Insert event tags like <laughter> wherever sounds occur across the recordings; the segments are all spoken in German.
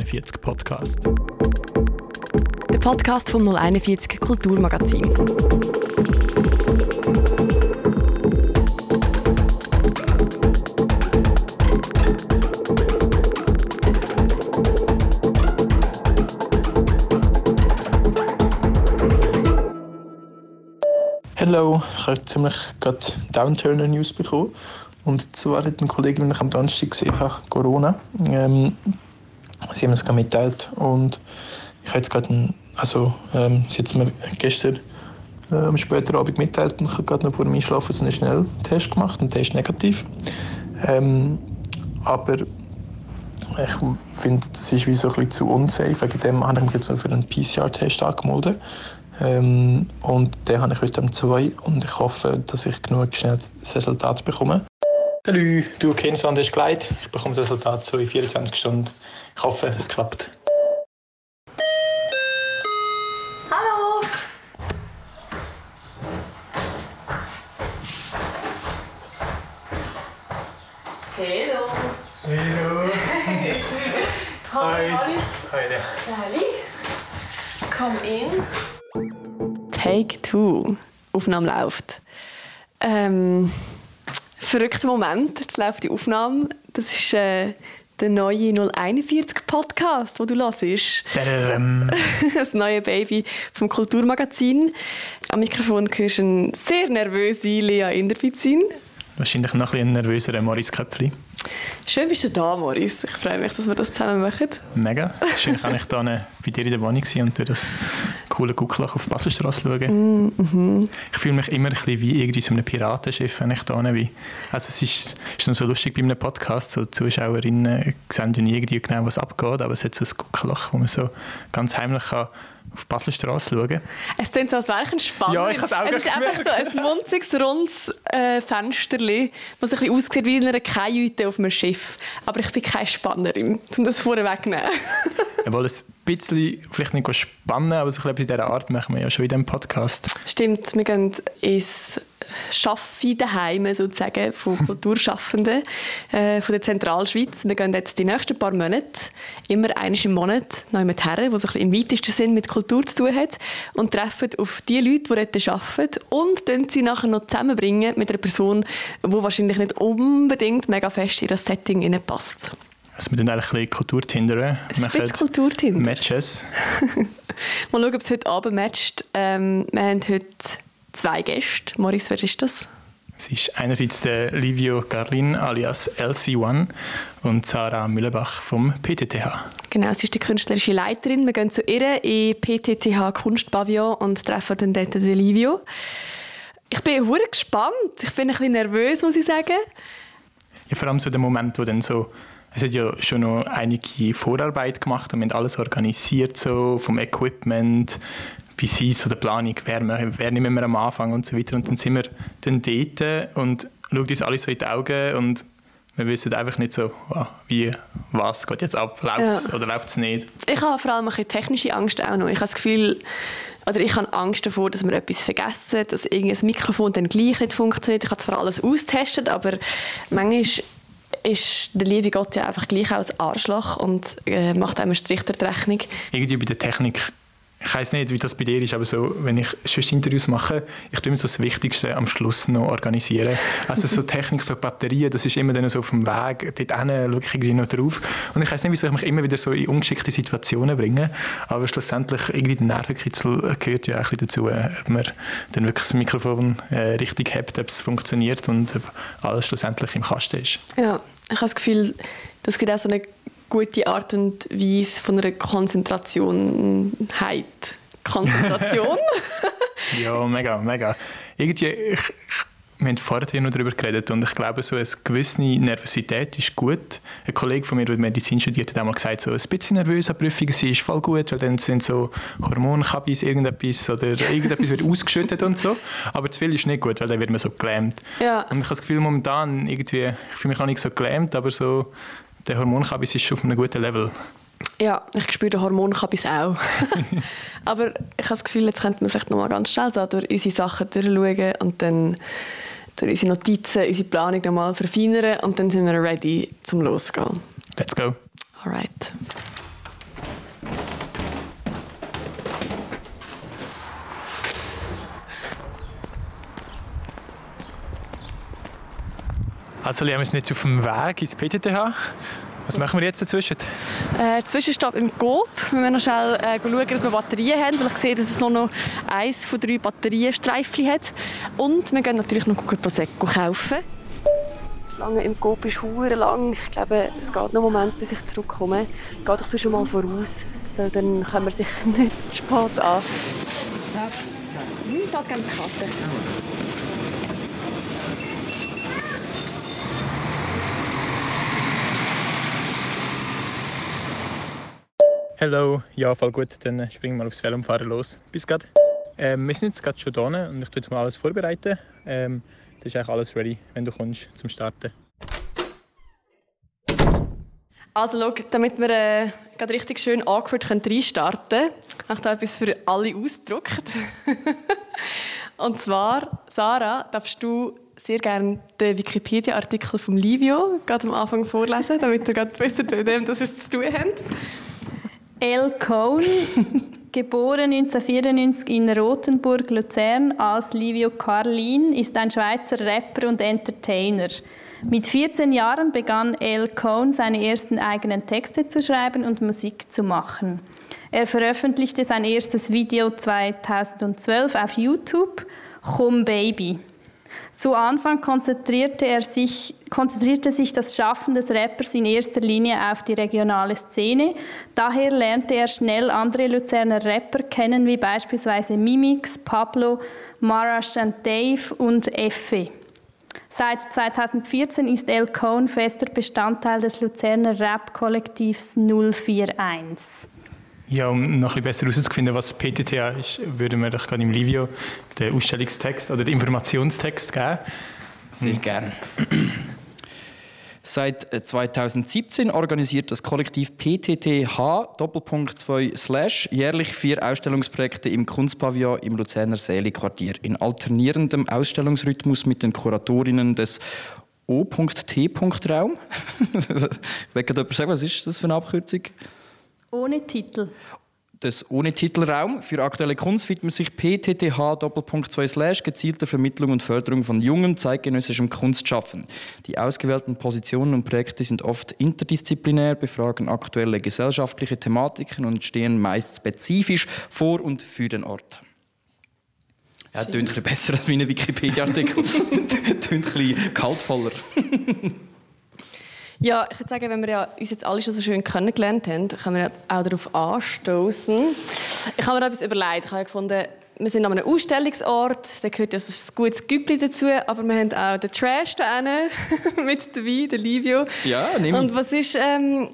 041 Podcast. Der Podcast vom 041 Kulturmagazin. Hallo, ich habe ziemlich gerade Downturner News bekommen. Und zwar hat ein Kollege, den ich am Donnerstag gesehen habe, Corona. Ähm, sie haben es gerade mitteilt und ich habe jetzt gerade, einen, also ähm, sie hat mir gestern am späten Abend mitteilt und ich habe gerade noch vor dem Einschlafen einen Schnelltest gemacht und der ist negativ. Ähm, aber ich finde, das ist wie so ein bisschen zu unsafe. Wegen dem habe ich mich jetzt noch für einen PCR-Test angemeldet. Ähm, und den habe ich heute um zwei und ich hoffe, dass ich genug schnell das Resultat bekomme. Hallo, du kennst an ist Gleit. Ich bekomme das Resultat so in 24 Stunden. Ich hoffe, es klappt. Hallo! Hallo! Hallo. <laughs> Hi! Hi. Sally! Come in. Take two. Aufnahme läuft. Ähm, verrückter Moment. Jetzt läuft die Aufnahme. Das ist äh, der neue 041 Podcast, den du hörst. <laughs> Das neue Baby vom Kulturmagazin. Am Mikrofon hörst du eine sehr nervöse Lea Inderbizin. Wahrscheinlich noch ein bisschen nervöser Maurice Köpfli. Schön bist du da, Maurice. Ich freue mich, dass wir das zusammen machen. Mega. Schön kann ich da bei dir in der Wohnung sein und durch das coole Guckelach auf die Baselstrasse schauen. Mhm. Ich fühle mich immer ein bisschen wie irgendwie so ein Piratenschiff, wenn ich da bin. Also es ist, ist noch so lustig bei einem Podcast, so Zuschauerinnen sehen nie irgendwie genau, was abgeht, aber es hat so ein Guckelach, wo man so ganz heimlich kann auf die Baselstrasse schauen. Es klingt so, als wäre ich entspannt. Ja, ich habe es auch Es ist einfach so ein munziges, rundes äh, Fensterli, das ein bisschen aussieht wie in einer Kajüte auf einem Schiff. Aber ich bin keine Spannerin, um das vorwegzunehmen. <laughs> Obwohl es ein bisschen, vielleicht nicht spannend, aber so etwas in dieser Art machen wir ja schon in diesem Podcast. Stimmt, wir gehen ins Schaffen daheim sozusagen von Kulturschaffenden <laughs> äh, von der Zentralschweiz. Wir gehen jetzt die nächsten paar Monate immer einmal im Monat neu mit Herren, die so ein bisschen im weitesten Sinn mit Kultur zu tun hat und treffen auf die Leute, die dort arbeiten und dann sie nachher noch zusammenbringen mit einer Person, die wahrscheinlich nicht unbedingt mega fest in das Setting passt. Also wir tun eigentlich ein bisschen Kultur tindern. Es ist ein Kulturtinder. Matches. <laughs> Mal schauen, ob es heute Abend matcht. Ähm, wir haben heute zwei Gäste. Maurice, wer ist das? Es ist einerseits der Livio Garlin alias LC1 und Sarah Mühlebach vom PTTH. Genau, sie ist die künstlerische Leiterin. Wir gehen zu ihr in PTTH Kunstpavillon und treffen dann dort den Livio. Ich bin hure gespannt. Ich bin ein bisschen nervös, muss ich sagen. Ja, vor allem so der Moment, wo dann so es hat ja schon noch einige Vorarbeit gemacht und wir haben alles organisiert, so vom Equipment bis hin zu der Planung, wer, wer nehmen wir am Anfang und so weiter. Und dann sind wir dann dort und schauen uns alles so in die Augen und wir wissen einfach nicht so, ah, wie, was geht jetzt ab, läuft es ja. oder läuft es nicht. Ich habe vor allem eine technische Angst auch noch. Ich habe das Gefühl, oder ich habe Angst davor, dass wir etwas vergessen, dass irgendein Mikrofon dann gleich nicht funktioniert. Ich habe zwar alles austestet, aber manchmal ist der liebe Gott ja einfach gleich auch ein Arschloch und äh, macht einem Strich der Rechnung. Irgendwie bei der Technik ich weiß nicht, wie das bei dir ist, aber so, wenn ich sonst Interviews mache, ich tue mir so das Wichtigste am Schluss noch organisieren. Also so Technik, so Batterien, das ist immer dann so auf dem Weg, dort schaue ich noch drauf. Und ich weiß nicht, wieso ich mich immer wieder so in ungeschickte Situationen bringe, aber schlussendlich irgendwie der Nervenkitzel gehört ja auch ein dazu, ob man dann wirklich das Mikrofon äh, richtig hat, ob es funktioniert und ob alles schlussendlich im Kasten ist. Ja, ich habe das Gefühl, das gibt auch so eine gute Art und Weise von einer Konzentration hat. Konzentration? <laughs> <laughs> ja, mega, mega. Irgendwie, ich, wir haben vorher noch darüber geredet und ich glaube, so eine gewisse Nervosität ist gut. Ein Kollege von mir, der Medizin studiert, hat einmal gesagt, so ein bisschen nervös an Prüfungen sein ist voll gut, weil dann sind so Hormonkabis irgendetwas oder irgendetwas wird <laughs> ausgeschüttet und so. Aber zu viel ist nicht gut, weil dann wird man so gelähmt. Ja. Und ich habe das Gefühl, momentan irgendwie, ich fühle mich noch nicht so gelähmt, aber so der Hormonkabis ist schon auf einem guten Level. Ja, ich spüre den Hormonkabis auch. <laughs> Aber ich habe das Gefühl, jetzt könnten wir vielleicht noch mal ganz schnell da durch unsere Sachen durchschauen und dann durch unsere Notizen, unsere Planung noch mal verfeinern und dann sind wir ready zum Losgehen. Let's go. Alright. Also Liam ist jetzt auf dem Weg ins PTTH. Was machen wir jetzt dazwischen? Äh, Zwischenstopp im Coop. Wir müssen noch schnell äh, schauen, dass wir Batterien haben, weil ich sehe, dass es nur noch eins von drei Batterienstreifen hat. Und wir gehen natürlich noch Prosecco kaufen. Die Schlange im Coop ist hure lang. Ich glaube, es geht noch einen Moment, bis ich zurückkomme. Geh doch du schon mal voraus, weil dann können wir sicher <laughs> nicht spät an. Zack, zack. Hm, das gerne Karte. Hallo, ja, voll gut. Dann springen wir aufs Velo und fahren los. Bis gerade. Ähm, wir sind jetzt gerade schon da und ich tue jetzt mal alles vorbereiten. Ähm, das ist eigentlich alles ready, wenn du kommst zum Starten. Also schau, damit wir äh, gerade richtig schön awkward reinstarten können, habe ich da etwas für alle ausgedruckt. <laughs> und zwar, Sarah, darfst du sehr gerne den Wikipedia-Artikel von Livio gerade am Anfang vorlesen, damit ihr gerade <laughs> wisst, mit dem das es zu tun habt. El Cohn, <laughs> geboren 1994 in Rothenburg, Luzern als Livio Carlin, ist ein Schweizer Rapper und Entertainer. Mit 14 Jahren begann El Cohn seine ersten eigenen Texte zu schreiben und Musik zu machen. Er veröffentlichte sein erstes Video 2012 auf YouTube, Chum Baby. Zu Anfang konzentrierte, er sich, konzentrierte sich das Schaffen des Rappers in erster Linie auf die regionale Szene. Daher lernte er schnell andere Luzerner Rapper kennen, wie beispielsweise Mimix, Pablo, Marash and Dave und Effe. Seit 2014 ist El Cohn fester Bestandteil des Luzerner Rap-Kollektivs 041. Ja, um noch ein bisschen besser herauszufinden, was PTTA ist, würden wir doch gerade im Livio den Ausstellungstext oder den Informationstext geben. Sehr gerne. Seit 2017 äh, organisiert das Kollektiv PTTH Doppelpunkt 2 Slash jährlich vier Ausstellungsprojekte im Kunstpavillon im Luzerner Seelenquartier in alternierendem Ausstellungsrhythmus mit den Kuratorinnen des O.T. Raum. <laughs> Wer kann jemand sagen, was ist das für eine Abkürzung? Ohne Titel. Das ohne Titelraum für aktuelle Kunst widmet sich PTTH slash gezielter Vermittlung und Förderung von jungem zeitgenössischem Kunstschaffen. Die ausgewählten Positionen und Projekte sind oft interdisziplinär, befragen aktuelle gesellschaftliche Thematiken und stehen meist spezifisch vor und für den Ort. Ja, klingt ein bisschen besser als meine Wikipedia-Artikel. <laughs> klingt ein bisschen kaltvoller. <laughs> Ja, ich würde sagen, wenn wir ja uns jetzt alle schon so schön kennengelernt haben, können wir ja auch darauf anstoßen. Ich habe mir etwas überlegt. Ich habe gefunden, wir sind an einem Ausstellungsort, da gehört ja so ein gutes Güppli dazu, aber wir haben auch den Trash da <laughs> mit dem Wein, der Livio. Ja, nimm. Und was ist ähm,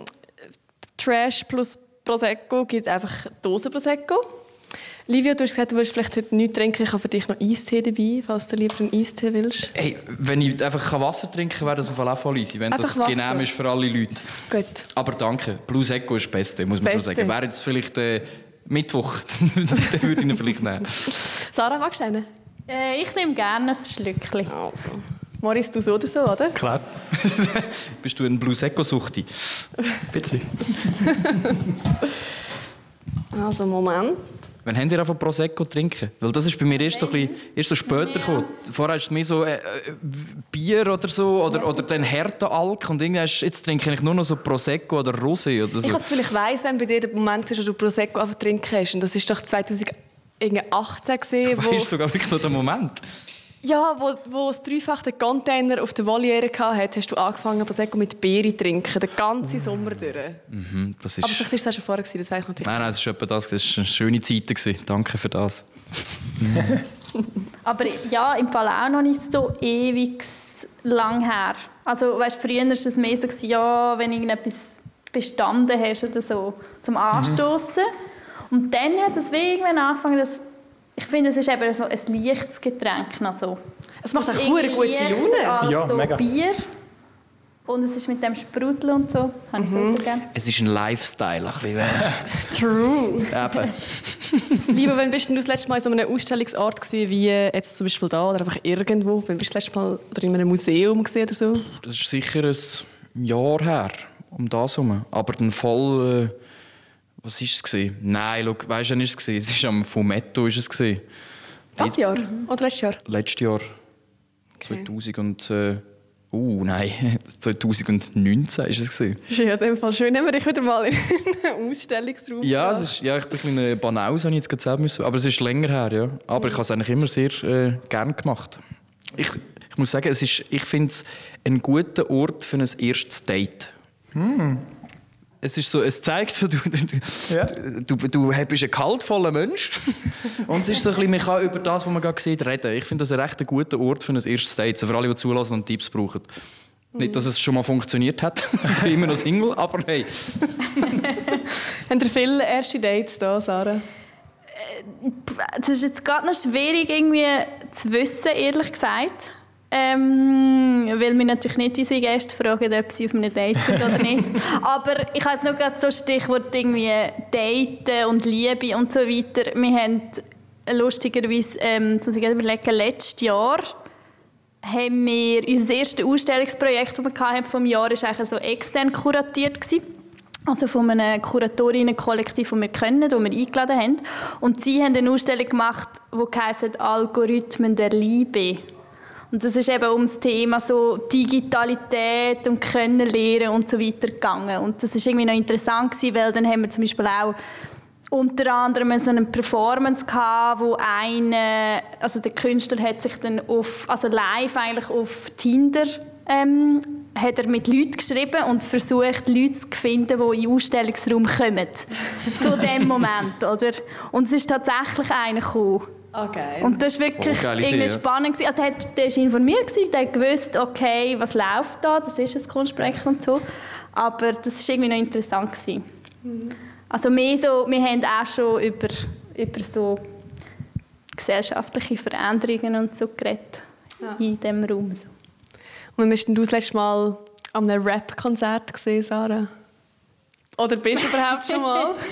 Trash plus Prosecco? Gibt einfach Dose Prosecco. Livio, du hast gesagt, du willst vielleicht heute nichts trinken. Ich habe für dich noch Eistee dabei, falls du lieber einen Eistee willst. Hey, wenn ich einfach Wasser trinken kann, wäre das auf jeden Fall auch easy, wenn einfach das genehm ist für alle Leute. Gut. Aber danke, Blue Echo ist das Beste, muss man Beste. schon sagen. Wäre jetzt vielleicht äh, Mittwoch, <laughs> dann würde ich ihn vielleicht nehmen. Sarah, magst du einen? Äh, ich nehme gerne ein Schlückchen. Also. Maurice, du so oder so, oder? Klar. <laughs> Bist du ein Blue Echo-Suchti? Bitte. also, Moment. Wann habt ihr einfach Prosecco trinken? Weil das ist bei mir erst so, ein bisschen, erst so später gekommen. Vorher ist es mehr so äh, äh, Bier oder so, oder, oder dann härter Alk. Und jetzt trinke ich nur noch so Prosecco oder Rosé oder so. Ich vielleicht weiss, wenn bei dir der Moment ist, wo du Prosecco einfach trinken hast. Und das war doch 2018 <laughs> gesehen. Du weißt sogar wirklich noch den Moment. Ja, wo, wo das dreifache Container auf der Voliere hatte, hast du angefangen, Prosecco mit Beere zu trinken, den ganzen Sommer durch. Mhm, das ist... Aber vielleicht war das schon vorher, das weiß ich natürlich Nein, nein, das war etwa das. Das waren schöne Zeiten. Danke für das. <laughs> Aber ja, im Fall auch noch nicht so ewig lang her. Also, weißt, früher war es mehr so, ja, wenn irgendetwas bestanden hast oder so, zum Anstoßen. Mhm. Und dann hat es irgendwann angefangen, dass ich finde, es ist eben so ein leichtes Getränk. Also, es macht eine gute Laune. Als ja, so mega. Bier. Und es ist mit dem Sprudel und so. Habe ich mhm. so gerne. Es ist ein Lifestyle. Ein bisschen. <laughs> True. Eben. Lieber, wann bist du das letzte Mal in so einem Ausstellungsort gewesen, wie jetzt zum Beispiel da oder einfach irgendwo? Wann bist du das letzte Mal oder in einem Museum gesehen oder so? Das ist sicher ein Jahr her, um das herum. Aber dann voll... Äh was war es? Gewesen? Nein, schau, weißt du, wann war es? Gewesen? Es war am Fumetto. Ist es gewesen. Das Jahr? Oder letztes Jahr? Letztes Jahr. Okay. 2000 und... Äh, Uh, nein, <laughs> 2019 ist es gewesen. Ist ja in dem Fall schön, haben wir dich wieder mal in einen Ausstellungsraum. Ja, es ist, ja, ich bin ein bisschen Banaus, habe ich jetzt gerade müssen, aber es ist länger her, ja. Aber ich habe es eigentlich immer sehr äh, gern gemacht. Ich, ich muss sagen, es ist, ich finde es ein guter Ort für ein erstes Date. Es ist so, es zeigt so, du, du, Ja. du, du, du bist ein kaltvoller Mensch. Und es ist so ein bisschen, man kann über das, was man gerade sieht, reden. Ich finde das ein recht guter Ort für ein erstes Date, so für alle, die zulassen und Tipps brauchen. Nicht, dass es schon mal funktioniert hat. <laughs> ich bin immer noch Single, aber hey. <laughs> Haben ihr viele erste Dates da, Sarah? Es ist jetzt gerade noch schwierig irgendwie zu wissen, ehrlich gesagt. Ähm, weil wir natürlich nicht unsere Gäste fragen, ob sie auf einem Date sind oder nicht. <laughs> Aber ich habe noch gerade so Stichwort irgendwie Daten und Liebe und so weiter. Wir haben lustigerweise, ähm, muss ich überlegen, letztes Jahr haben wir unser erstes Ausstellungsprojekt, das wir hatten vom Jahr, ist eigentlich so extern kuratiert gewesen. Also von einem Kuratorinnenkollektiv, das wir kennen, das wir eingeladen haben. Und sie haben eine Ausstellung gemacht, die heisst «Algorithmen der Liebe». Und das ist eben um das Thema so Digitalität und Können lernen und so weiter gegangen. Und das ist irgendwie noch interessant gewesen, weil dann haben wir zum Beispiel auch unter anderem so eine Performance gehabt, wo eine, also der Künstler hat sich dann auf, also live eigentlich auf Tinder ähm, hat er mit Leuten geschrieben und versucht, Leute zu finden, die in den Ausstellungsraum kommen. zu dem Moment, oder? Und es ist tatsächlich einer gekommen. Geil. Und das war wirklich Oh, irgendwie Idee, ja. spannend. gewesen. Also der, hat- der war informiert, gewesen, der hat gewusst, okay, was läuft da, das ist ein Kunstprojekt und so. Aber das war irgendwie noch interessant. Gewesen. Also mehr so, wir haben auch schon über, über so gesellschaftliche Veränderungen und so geredet in diesem Raum. So. Und wann bist denn du das letzte Mal an einem Rap-Konzert gesehen, Sarah? Oder bist du überhaupt schon mal? <laughs>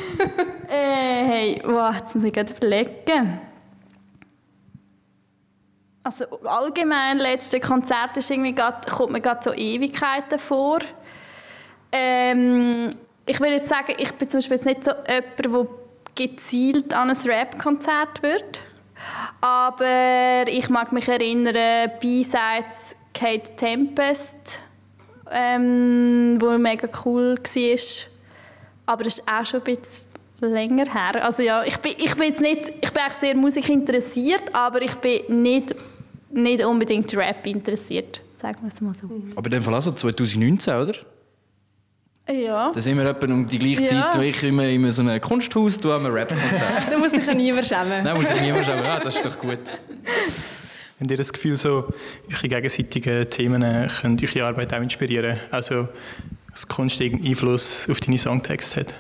Äh, hey, wow, jetzt muss ich gerade überlegen. Also allgemein, letzte Konzert ist irgendwie grad, kommt mir gerade so Ewigkeiten vor. Ähm, ich will jetzt sagen, ich bin zum Beispiel jetzt nicht so jemand, der gezielt an ein Rap-Konzert wird. Aber ich mag mich erinnern, B-Sides Kate Tempest, ähm, wo mega cool war. Aber das ist auch schon ein bisschen länger her. Also ja, ich bin, ich bin jetzt nicht, ich bin sehr musikinteressiert, aber ich bin nicht, nicht unbedingt Rap interessiert, sagen wir es mal so. Aber in dem Fall also 2019, oder? Ja. Da sind wir etwa um die gleiche Ja. Zeit, wo ich immer in so einem Kunsthaus tue, am Rap-Konzert. <laughs> du musst dich ja niemand schämen. Nein, muss ich niemand sagen, ah, das ist doch gut. <laughs> Habt ihr das Gefühl, so, eure gegenseitigen Themen können eure Arbeit auch inspirieren? Also, dass Kunst irgendeinen Einfluss auf deine Songtexte hat?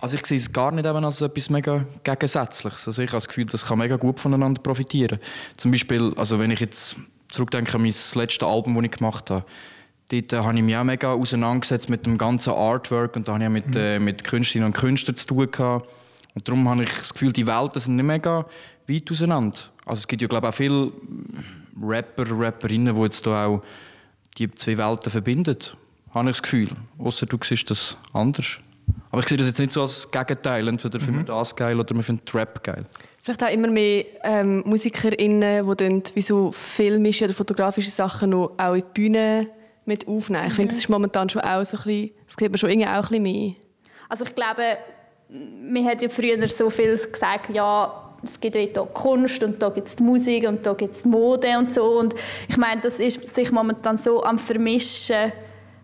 Also ich sehe es gar nicht eben als etwas mega Gegensätzliches. Also ich habe das Gefühl, das kann mega gut voneinander profitieren. Zum Beispiel, also wenn ich jetzt zurückdenke an mein letztes Album, das ich gemacht habe, dort äh, habe ich mich auch mega auseinandergesetzt mit dem ganzen Artwork und da habe ich auch mit, äh, mit Künstlerinnen und Künstlern zu tun gehabt. Und darum habe ich das Gefühl, die Welten sind nicht mega weit auseinander. Also es gibt ja glaube ich auch viele Rapper, Rapperinnen, die jetzt da auch die zwei Welten verbinden. Habe ich das Gefühl. Außer du siehst das anders. Aber ich sehe das jetzt nicht so als Gegenteil. Entweder finden wir das geil oder wir finden Rap geil. Vielleicht auch immer mehr ähm, MusikerInnen, die dann wie so filmische oder fotografische Sachen noch auch in die Bühne mit aufnehmen. Ich finde, das ist momentan schon auch so ein bisschen, das sieht man schon irgendwie auch ein bisschen mehr. Also ich glaube, man hat ja früher so viel gesagt, ja, es gibt ja hier Kunst und da gibt es die Musik und da gibt es Mode und so. Und ich meine, das ist sich momentan so am Vermischen.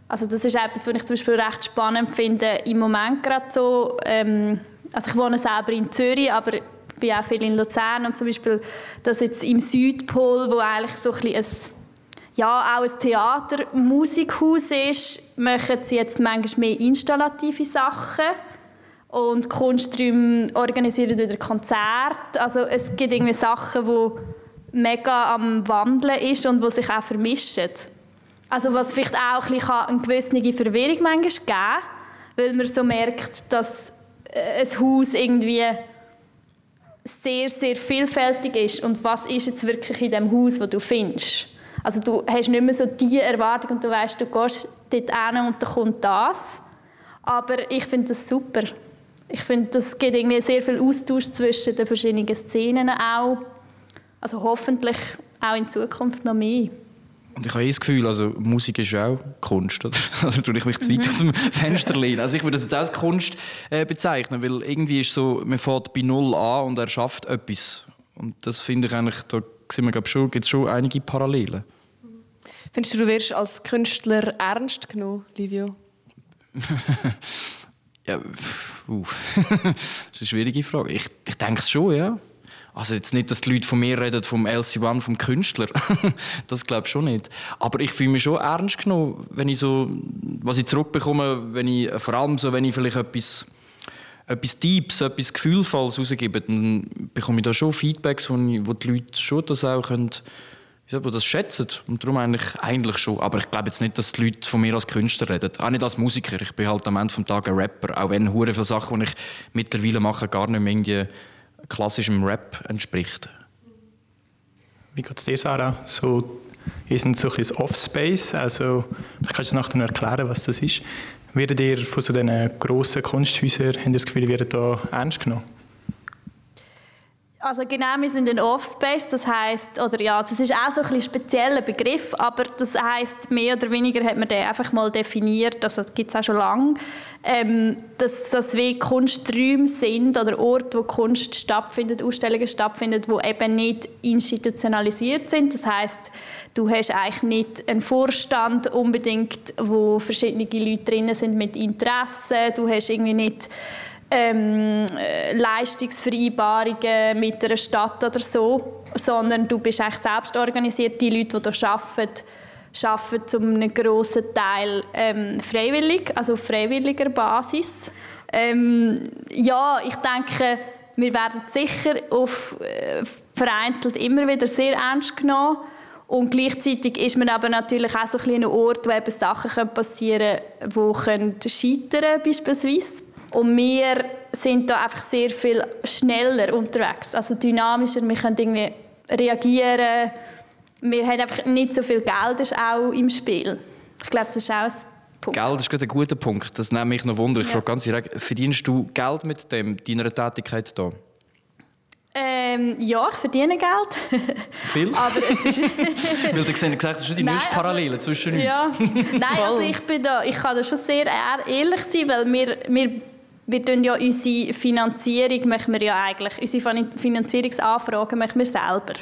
Also das ist etwas, was ich zum Beispiel recht spannend finde, im Moment gerade so. Ähm, also ich wohne selber in Zürich, aber ich bin auch viel in Luzern und zum Beispiel das jetzt im Südpol, wo eigentlich so ein ein ja, auch ein Theater, Musikhaus ist, machen sie jetzt manchmal mehr installative Sachen und Kunsträume organisieren wieder Konzerte. Also es gibt irgendwie Sachen, wo mega am Wandeln ist und wo sich auch vermischen. Also was vielleicht auch ein bisschen eine gewisse Verwirrung manchmal geben weil man so merkt, dass äh, ein Haus irgendwie sehr, sehr vielfältig ist und was ist jetzt wirklich in dem Haus, wo du findest. Also du hast nicht mehr so die Erwartung und du weißt, du gehst dort hin und dann kommt das. Aber ich finde das super. Ich finde, das gibt irgendwie sehr viel Austausch zwischen den verschiedenen Szenen auch. Also hoffentlich auch in Zukunft noch mehr. Und ich habe eh das Gefühl, also Musik ist ja auch Kunst, oder? <laughs> Also tue ich mich zu weit aus dem Fenster lehnen. Also ich würde das jetzt auch als Kunst äh, bezeichnen, weil irgendwie ist so, man fährt bei Null an und er schafft etwas. Und das finde ich eigentlich, da sehen wir schon, gibt es schon einige Parallelen. Findest du, du wirst als Künstler ernst genommen, Livio? <laughs> ja, uh. <laughs> das ist eine schwierige Frage. Ich, ich denke es schon, ja. Also jetzt nicht, dass die Leute von mir reden, vom LC1, vom Künstler. <laughs> das glaube ich schon nicht. Aber ich fühle mich schon ernst genommen, wenn ich so, was ich zurückbekomme, wenn ich, vor allem so, wenn ich vielleicht etwas, etwas Deeps, etwas Gefühlvolles rausgebe, dann bekomme ich da schon Feedbacks, wo, ich, wo die Leute schon das auch können, wo das schätzen. Und darum eigentlich, eigentlich schon. Aber ich glaube jetzt nicht, dass die Leute von mir als Künstler reden. Auch nicht als Musiker. Ich bin halt am Ende des Tages ein Rapper. Auch wenn hure viele Sachen, die ich mittlerweile mache, gar nicht mehr irgendwie klassischem Rap entspricht. Wie geht es dir, Sarah? So, ihr seid so ein bisschen Offspace, also ich kann es nachher erklären, was das ist. Werdet ihr von so diesen grossen Kunsthäusern, habt ihr das Gefühl, ihr werdet da ernst genommen? Also genau, wir sind ein Offspace, das heißt, oder ja, das ist auch so ein, spezieller Begriff, aber das heißt mehr oder weniger hat man den einfach mal definiert, also das gibt es auch schon lange, ähm, dass das wie Kunsträume sind oder Orte, wo Kunst stattfindet, Ausstellungen stattfinden, wo eben nicht institutionalisiert sind. Das heißt, du hast eigentlich nicht einen Vorstand unbedingt, wo verschiedene Leute drin sind mit Interessen. Du hast irgendwie nicht ähm, Leistungsvereinbarungen mit einer Stadt oder so, sondern du bist eigentlich selbst organisiert. Die Leute, die hier arbeiten, arbeiten zu einem grossen Teil ähm, freiwillig, also auf freiwilliger Basis. Ähm, ja, ich denke, wir werden sicher auf, äh, vereinzelt immer wieder sehr ernst genommen. Und gleichzeitig ist man aber natürlich auch so ein, ein Ort, wo eben Sachen passieren können, die scheitern können, beispielsweise. Und wir sind da einfach sehr viel schneller unterwegs, also dynamischer. Wir können irgendwie reagieren. Wir haben einfach nicht so viel Geld ist auch im Spiel. Ich glaube, das ist auch ein Punkt. Geld ist gerade ein guter Punkt. Das nimmt mich noch Wunder. Ich ja. frage ganz direkt, verdienst du Geld mit dem, deiner Tätigkeit hier? Ähm, ja, ich verdiene Geld. <laughs> Viel? Aber es ist <laughs> Weil du gesagt hast, das ist die nächste Parallele zwischen uns. Ja. <laughs> Nein, also ich, bin da, ich kann da schon sehr ehrlich sein, weil wir, wir wir tun ja unsere Finanzierung machen wir ja eigentlich, unsere Finanzierungsanfragen machen wir selber.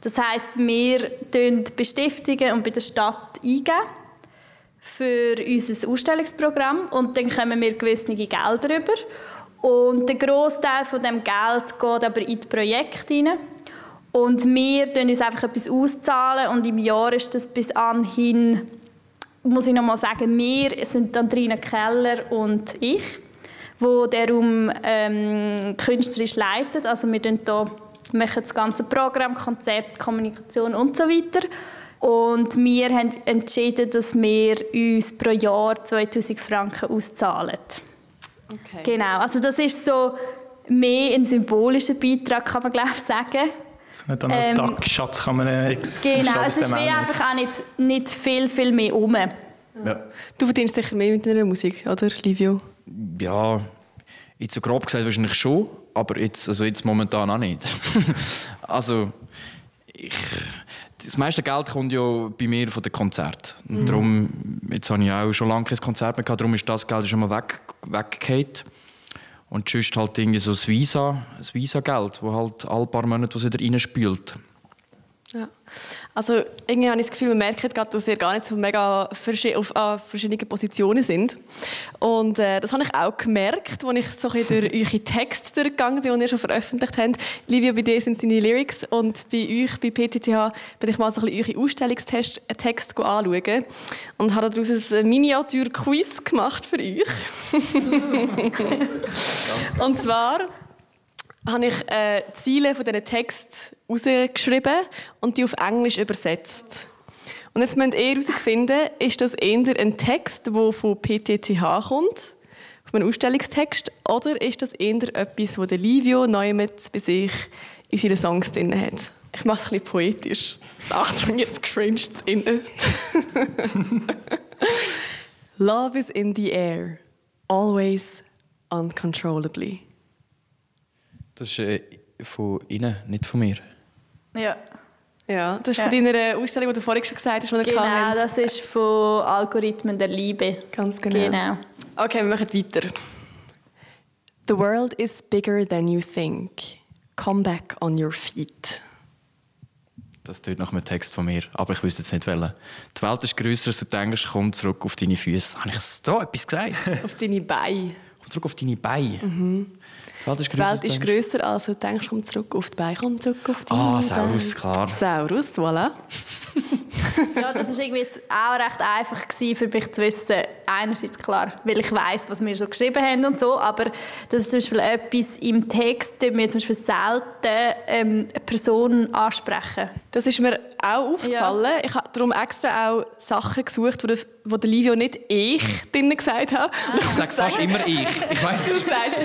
Das heißt, wir tun Bestiftungen und bei der Stadt eingeben für unser Ausstellungsprogramm und dann kommen wir gewisse Gelder über. Und der Großteil von dem Geld geht aber in das Projekt hinein. Und wir tun uns einfach etwas auszahlen und im Jahr ist das bis anhin, muss ich nochmal sagen, wir sind Andrina Keller und ich wo der Raum ähm, künstlerisch leitet. Also wir hier machen das ganze Programm, Konzept, Kommunikation und so weiter. Und wir haben entschieden, dass wir uns pro Jahr 2000 Franken auszahlen. Okay. Genau, also das ist so mehr ein symbolischer Beitrag, kann man glaube ich sagen. So nicht ähm, Tagschatz kann man ex Genau, es ist einfach auch nicht, nicht viel, viel mehr um. Ja. Du verdienst sicher mehr mit deiner Musik, oder Livio? Ja, jetzt so grob gesagt wahrscheinlich schon, aber jetzt, also jetzt momentan auch nicht. <laughs> also ich, das meiste Geld kommt ja bei mir von den Konzerten. Mhm. Darum, jetzt habe ich auch schon lange kein Konzert mehr gehabt, darum ist das Geld schon mal weg, weggefallen. Und sonst halt irgendwie so das Visa, das Visa-Geld, das halt alle paar Monate was wieder reinspült. Ja. Also irgendwie habe ich das Gefühl, man merkt gerade, dass ihr gar nicht so mega verschi auf äh, verschiedenen Positionen sind. Und äh, das habe ich auch gemerkt, als ich so ein bisschen durch <laughs> eure Texte durchgegangen bin, die ihr schon veröffentlicht habt. Livia, bei dir sind es deine Lyrics und bei euch, bei PTTH, bin ich mal so ein bisschen eure Ausstellungstext äh, anschauen und habe daraus ein Miniatur-Quiz gemacht für euch. <laughs> und zwar habe ich äh, Ziele von diesen Text rausgeschrieben und die auf Englisch übersetzt. Und jetzt müsst ihr herausfinden, ist das eher ein Text, der von PTTH kommt, von einem Ausstellungstext, oder ist das eher etwas, das Livio Neumetz bei sich in seinen Songs drin hat? Ich mache es ein bisschen poetisch. Achtung, jetzt cringe es innen. <laughs> Love is in the air, always uncontrollably. Das ist äh, von Ihnen, nicht von mir. Ja. Ja, das ist Ja. von deiner Ausstellung, die du vorhin schon gesagt hast, die Genau, hatten. das ist von Algorithmen der Liebe. Ganz genau. Genau. Okay, wir machen weiter. The world is bigger than you think. Come back on your feet. Das tut nach einem Text von mir, aber ich wüsste jetzt nicht welchen. Die Welt ist grösser, als du denkst, komm zurück auf deine Füße. Habe ich so etwas gesagt? <laughs> Auf deine Beine. komm zurück auf deine Beine. Die Welt ist Die grösser, Welt ist grösser, als du denkst. Komm zurück auf die Beine. Komm zurück auf die Ah. Saurus, klar. Saurus, voilà. <laughs> Ja, das war irgendwie jetzt auch recht einfach gewesen, für mich zu wissen. Einerseits klar, weil ich weiß, was wir so geschrieben haben und so, aber das ist zum Beispiel etwas im Text, tun wir zum Beispiel selten ähm, eine Person ansprechen. Das ist mir auch aufgefallen. Ich habe darum extra auch Sachen gesucht, wo der, wo der Livio nicht «ich» drinnen gesagt hat. Ich sage fast immer ich. Ich weiß Du sagst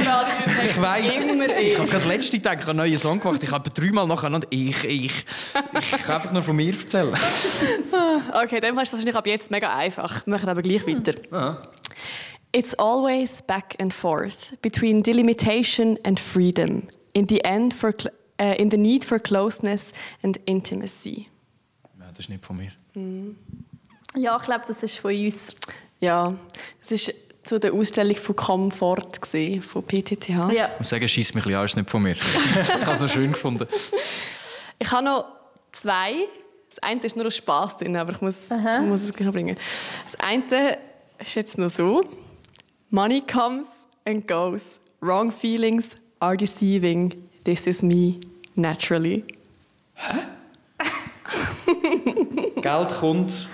überall den Ich weiß. immer Ich «ich». habe gerade letzte Tag einen neuen Song gemacht. Ich habe dreimal nacheinander ich, ich. Ich kann einfach nur von mir erzählen. Okay, dann ist es wahrscheinlich ab jetzt mega einfach. Wir machen aber gleich weiter. It's always back and forth between delimitation and freedom. In the end for uh, in the need for closeness and intimacy. Ja, das ist nicht von mir. Ja, ich glaube, das ist von uns. Ja, das ist zu der Ausstellung von Comfort gesehen von PTTH. Ja. Ich muss sagen, schießt mich ein bisschen an, ist nicht von mir. <laughs> Ich habe es noch schön gefunden. Ich habe noch zwei. Das eine ist nur aus Spass drin, aber ich muss, ich muss es gleich noch bringen. Das eine ist jetzt noch so: Money comes and goes. Wrong feelings are deceiving. This is me naturally. Geld kommt.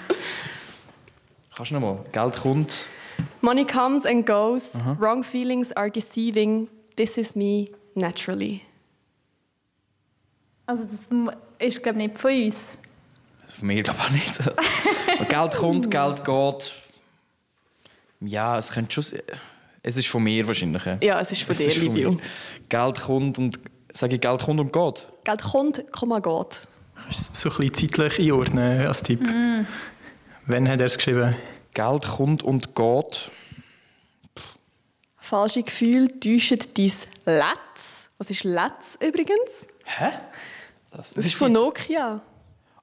Kannst du noch mal? Geld kommt. Money comes and goes. Wrong feelings are deceiving. This is me naturally. Also das ist, glaube ich, nicht von uns. Also von mir glaube ich auch nicht. Also, <laughs> Geld kommt, Geld geht. Ja, es könnte schon. Es ist von mir wahrscheinlich. ja. Es ist von Es dir, mir. Geld kommt und. Sage ich, Geld kommt und geht. Geld kommt, Komma geht. Kannst du so ein bisschen zeitlich einordnen als Tipp? Wann hat er es geschrieben? Geld kommt und geht. Falsche Gefühle täuschen dein Letz. Was ist Letz übrigens? Hä? Das ist von Nokia.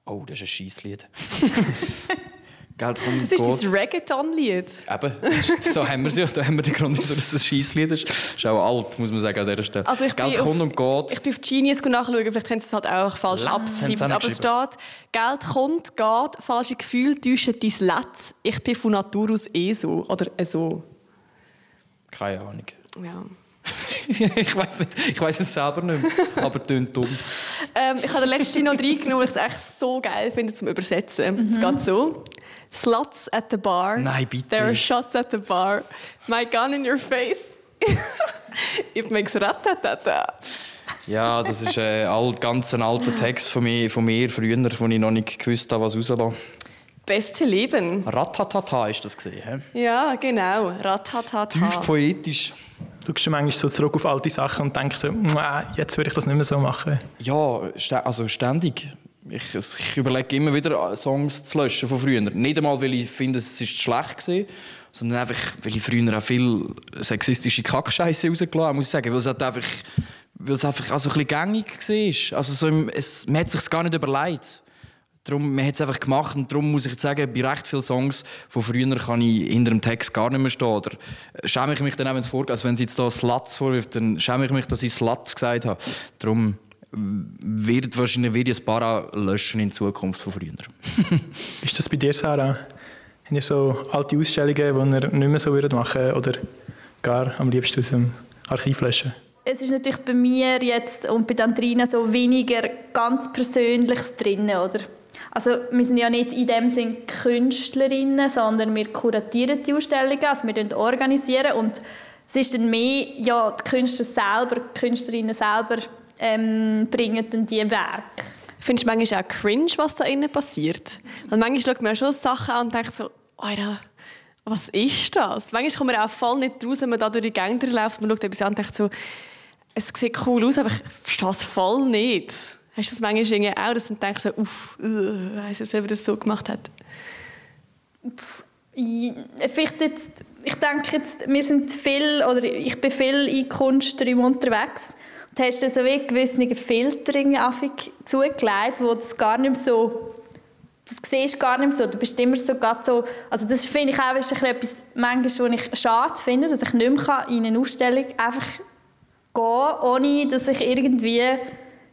Oh, das ist ein Scheisslied. <laughs> Geld kommt Das ist das Reggaeton-Lied. Eben, das ist- da haben wir sie ja. Da haben wir den Grund, wieso das ein Scheisslied ist. Ist auch alt, muss man sagen, an dieser Stelle. Also ich Geld kommt auf, und geht. Ich bin auf Genius nachschauen, vielleicht haben sie es halt auch falsch haben abgeschrieben. Aber es steht, Geld kommt, geht, falsche Gefühle täuschen dein Letz. Ich bin von Natur aus eh so. Oder äh so. Keine Ahnung. Ja. <laughs> ich weiß nicht, ich weiß es selber nicht mehr, aber tönt dumm. Ähm, ich habe den letzten noch reingenommen, weil ich es echt so geil finde zum Übersetzen. Es geht so. Sluts at the bar. Nein, bitte. There are shots at the bar. My gun in your face. <laughs> It makes ratatata. Ja, das ist äh, ganz ein alter Text von mir, von mir früher, wo ich noch nicht gewusst habe, was rauslassen. Beste Leben. Ratatata ist das gesehen. Ja, genau. Ratatata. Tief poetisch. Du schaust manchmal so zurück auf alte Sachen und denkst so, «Mua, jetzt würde ich das nicht mehr so machen. Ja, also ständig. Ich, ich überlege immer wieder, äh, Songs zu löschen von früher. Nicht einmal, weil ich finde, es ist schlecht war, sondern einfach, weil ich früher auch viel sexistische Kackscheiße rausgelassen habe, muss ich sagen. Weil es halt einfach, weil es einfach also ein bisschen gängig war. Also so im, es, man hat sich gar nicht überlegt. Darum, man hat es einfach gemacht und darum muss ich sagen, bei recht vielen Songs von früher kann ich hinter dem Text gar nicht mehr stehen. Oder schäme ich mich dann auch, wenn es vorgeht, also wenn sie jetzt da Sluts vorwirft, dann schäme ich mich, dass ich Sluts gesagt habe. Darum wird wahrscheinlich ich ein paar löschen in Zukunft von früher. <laughs> Ist das bei dir, Sarah? Habt ihr so alte Ausstellungen, die ihr nicht mehr so würdet machen oder gar am liebsten aus dem Archiv löschen? Es ist natürlich bei mir jetzt und bei Andrina so weniger ganz Persönliches drin, oder? Also wir sind ja nicht in dem Sinn Künstlerinnen, sondern wir kuratieren die Ausstellungen, also wir organisieren und es ist dann mehr, ja, die Künstler selber, die Künstlerinnen selber ähm, bringen dann die Werke. Findest du manchmal auch cringe, was da innen passiert? Und manchmal schaut man schon Sachen an und denkt so, Alter, was ist das? Manchmal kommt man auch voll nicht raus, wenn man da durch die Gänge läuft. Man schaut etwas an und denkt so, es sieht cool aus, aber ich verstehe es voll nicht. Hast du das manchmal irgendwie auch, dass du denkst so, uff, uh, weiss nicht, ob das so gemacht hat? Ich, vielleicht jetzt, ich denke jetzt, wir sind viel, oder ich bin viel in Kunsträumen unterwegs. Hast du so wie gewisse Filter zugelegt, wo das gar nicht mehr so das siehst du gar nicht so. Du bist immer so, so also das finde ich auch ist etwas, manchmal, was ich schade finde, dass ich nicht mehr in eine Ausstellung einfach gehen ohne dass ich irgendwie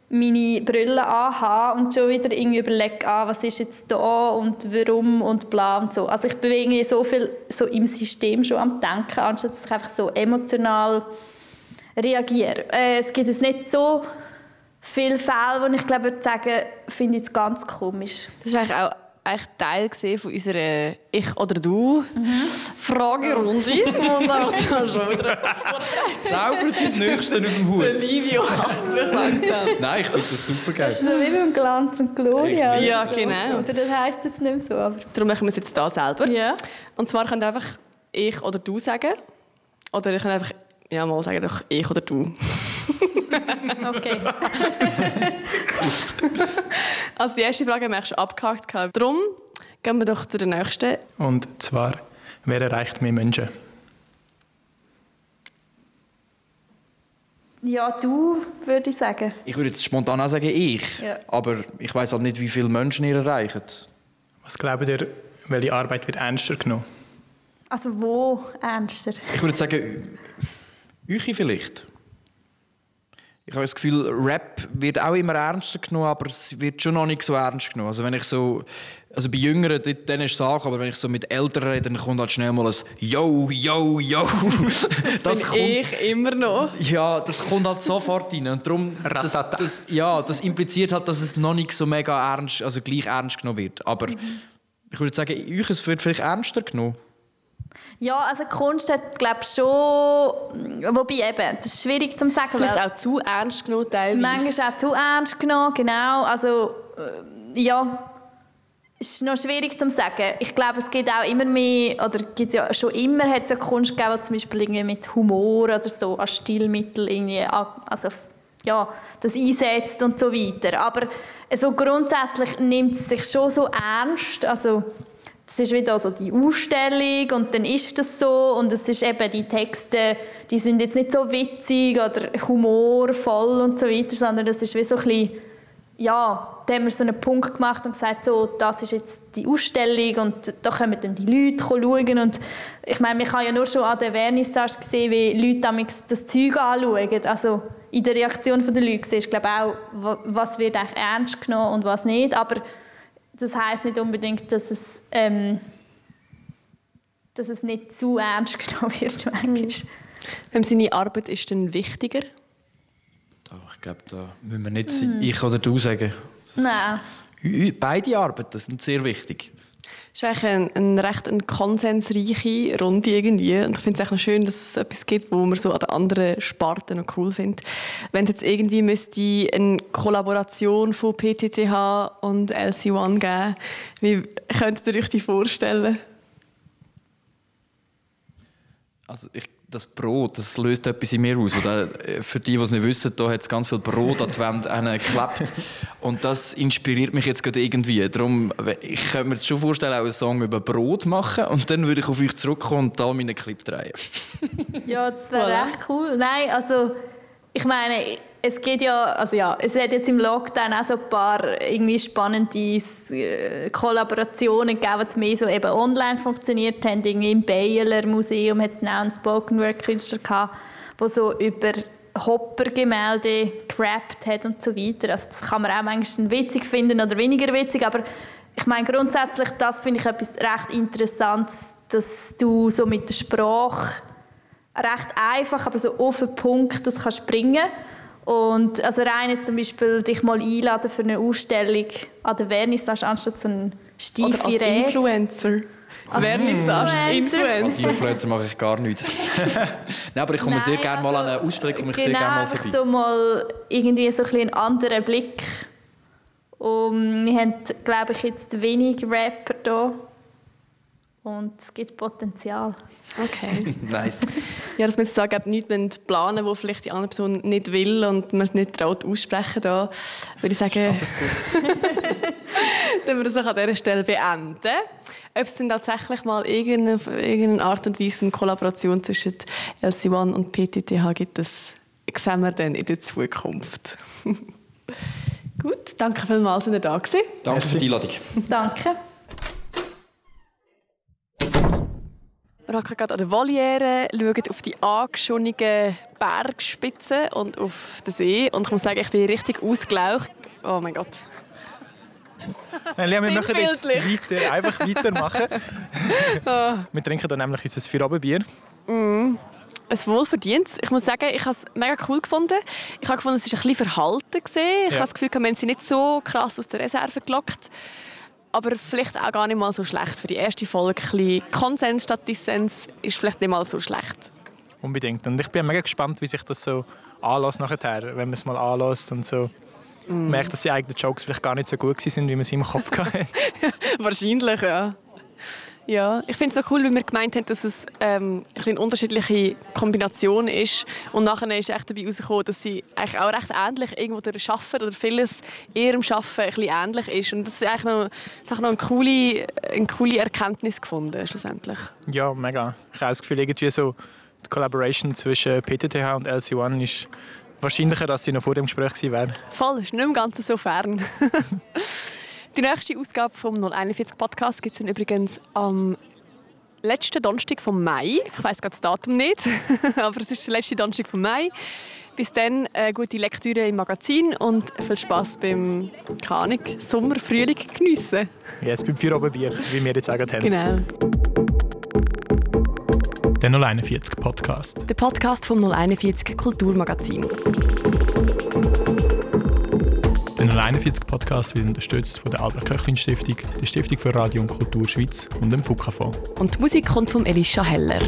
meine Brille anhabe und schon wieder irgendwie überlege, ah, was ist jetzt da und warum und bla und so. Also ich bewege mich so viel so im System schon am Denken, anstatt dass ich einfach so emotional reagiere. Äh, es gibt es nicht so viele Fälle, wo ich glaube, ich sagen, finde ich es ganz komisch. Das ist eigentlich auch eigentlich Teil von unserer Ich- oder Du-Fragerunde. Mhm. <laughs> Und da schon wieder etwas vorbereitet. Zaubert sein Nächste aus dem Hut. Der Livio hasst mich langsam. Nein, ich finde das super geil. Das ist so wie beim Glanz und Gloria. Ja, genau. Oder das heisst jetzt nicht mehr so. Aber Darum machen wir es jetzt hier selber. Ja. Und zwar könnt ihr einfach Ich oder Du sagen. Oder ihr könnt einfach ja, mal sagen doch Ich oder Du. Okay. <laughs> also die erste Frage wir schon abgehakt. Darum gehen wir doch zu der nächsten. Und zwar, wer erreicht mehr Menschen? Ja, du, würde ich sagen. Ich würde jetzt spontan auch sagen, ich. Ja. Aber ich weiß halt nicht, wie viele Menschen ihr erreicht. Was glaubt ihr, welche Arbeit wird ernster genommen? Also wo ernster? Ich würde sagen, euch vielleicht. Ich habe das Gefühl, Rap wird auch immer ernster genommen, aber es wird schon noch nicht so ernst genommen. Also wenn ich so, also bei Jüngeren, dann ist es Sache, aber wenn ich so mit Älteren rede, dann kommt halt schnell mal ein Yo, Yo, Yo. Das, das kommt, ich immer noch. Ja, das kommt halt sofort rein. Und darum, das, das, ja, das impliziert halt, dass es noch nicht so mega ernst, also gleich ernst genommen wird. Aber mhm. ich würde sagen, euch es wird vielleicht ernster genommen. Ja, also Kunst hat, glaube ich, schon... Wobei eben, das ist schwierig zu sagen. Vielleicht auch zu ernst genommen teilweise. Manchmal auch zu ernst genommen, genau. Also, äh, ja, ist noch schwierig zu sagen. Ich glaube, es gibt auch immer mehr, oder gibt ja schon immer hat es ja Kunst gegeben, zum Beispiel irgendwie mit Humor oder so als Stilmittel irgendwie, also ja, das einsetzt und so weiter. Aber so grundsätzlich nimmt es sich schon so ernst, also es ist wieder so die Ausstellung und dann ist das so. Und es ist eben die Texte, die sind jetzt nicht so witzig oder humorvoll und so weiter, sondern das ist wie so ein bisschen, ja, da haben wir so einen Punkt gemacht und gesagt, so, das ist jetzt die Ausstellung und da können dann die Leute schauen. Und ich meine, man kann ja nur schon an der Vernissage sehen, wie Leute das Zeug anschauen, also in der Reaktion der Leute siehst du, glaube auch, was wird eigentlich ernst genommen und was nicht, aber das heißt nicht unbedingt, dass es, ähm, dass es nicht zu ernst <laughs> genommen wird manchmal. Wem seine Arbeit ist denn wichtiger? Ich glaube, da müssen wir nicht mm. ich oder du sagen. Nein. Beide Arbeiten sind sehr wichtig. Es ist eigentlich eine, eine recht eine konsensreiche Runde irgendwie. Und ich finde es echt schön, dass es etwas gibt, wo man so an den anderen Sparten noch cool findet. Wenn es jetzt irgendwie müsste eine Kollaboration von PTTH und LC1 geben, wie könntet ihr euch die vorstellen? Also ich das Brot, das löst etwas in mir aus. Da, äh, für die, die es nicht wissen, da hat es ganz viel Brot an die Wand geklebt. Und das inspiriert mich jetzt gerade irgendwie. Darum, ich könnte mir jetzt schon vorstellen, auch einen Song über Brot machen und dann würde ich auf euch zurückkommen und da meinen Clip drehen. ja, das wäre voilà. echt cool. Nein, also ich meine, es geht ja, also ja, es hat jetzt im Lockdown auch so ein paar irgendwie spannende äh, Kollaborationen gegeben, die mehr so eben online funktioniert haben. Irgendwie Im Baylor Museum hat es einen Spoken Word Künstler gehabt, der so über Hopper-Gemälde gerappt hat und so weiter. Also das kann man auch manchmal witzig finden oder weniger witzig, aber ich meine grundsätzlich, das finde ich etwas recht Interessantes, dass du so mit der Sprache recht einfach, aber so auf den Punkt das kannst bringen kannst und also rein ist zum Beispiel dich mal einladen für eine Ausstellung an der Vernissage anstatt so ein steife Oder als. Influencer. Als Vernissage, Influencer. Als Influencer mache ich gar nichts. <laughs> Nein, aber ich komme Nein, sehr gerne also, mal an eine Ausstellung, komme ich genau, sehr gerne mal vorbei. so mal irgendwie so ein einen anderen Blick. Und wir haben, glaube ich, jetzt wenig Rapper hier. Und es gibt Potenzial. Okay. <laughs> nice. Ja, dass wir jetzt sagen, nicht planen, wo vielleicht die andere Person nicht will und man es nicht traut aussprechen, da würde ich sagen, Alles gut. <laughs> dann wir das auch an dieser Stelle beenden. Ob es denn tatsächlich mal irgendeine, irgendeine Art und Weise eine Kollaboration zwischen LC1 und PTTH gibt, das sehen wir dann in der Zukunft. <laughs> Gut, danke vielmals, dass ihr da gewesen. Danke für die Einladung. Danke. Wir hocken gerade an der Voliere, schauen auf die angeschwungenen Bergspitzen und auf den See. Und ich muss sagen, ich bin richtig ausgelaucht. Oh mein Gott. Nein, wir machen jetzt weiter, einfach weitermachen. <laughs> wir trinken dann nämlich unser Feierabendbier. Ein wohlverdientes. Ich muss sagen, ich habe es mega cool gefunden. Ich habe gefunden, es war ein bisschen verhalten. Gewesen. Ich Ja. habe das Gefühl, wir haben sie nicht so krass aus der Reserve gelockt. Aber vielleicht auch gar nicht mal so schlecht. Für die erste Folge ein bisschen Konsens statt Dissens ist vielleicht nicht mal so schlecht. Unbedingt. Und ich bin mega gespannt, wie sich das so anlässt nachher, wenn man es mal anlässt und so. merkt, dass die eigenen Jokes vielleicht gar nicht so gut sind, wie man sie im Kopf <laughs> hatte. Wahrscheinlich, ja. Ja, ich finde es so cool, weil wir gemeint haben, dass es ähm, eine unterschiedliche Kombination ist. Und nachher ist echt dabei herausgekommen, dass sie eigentlich auch recht ähnlich irgendwo durch Arbeiten oder vieles ihrem Arbeiten ein bisschen ähnlich ist. Und das ist eigentlich noch, das ist noch eine, coole, eine coole Erkenntnis gefunden, schlussendlich. ja, mega. Ich habe das Gefühl, irgendwie so die Collaboration zwischen PTTH und LC1 ist wahrscheinlicher, dass sie noch vor dem Gespräch wäre. Voll, ist nicht im Ganzen so fern. <laughs> Die nächste Ausgabe vom 041 Podcast gibt es übrigens am letzten Donnerstag vom Mai. Ich weiß das Datum nicht, <laughs> aber es ist der letzte Donnerstag vom Mai. Bis dann äh, gute Lektüre im Magazin und viel Spaß beim keine Ahnung, Sommer, Frühling geniessen. Jetzt beim Feierabendbier, wie wir jetzt auch haben. Genau. Der 041 Podcast. Der Podcast vom 041 Kulturmagazin. Der 041 Podcast wird unterstützt von der Albert Köchlin Stiftung, der Stiftung für Radio und Kultur Schweiz und dem FUKA-Fonds. Und die Musik kommt von Elisha Heller.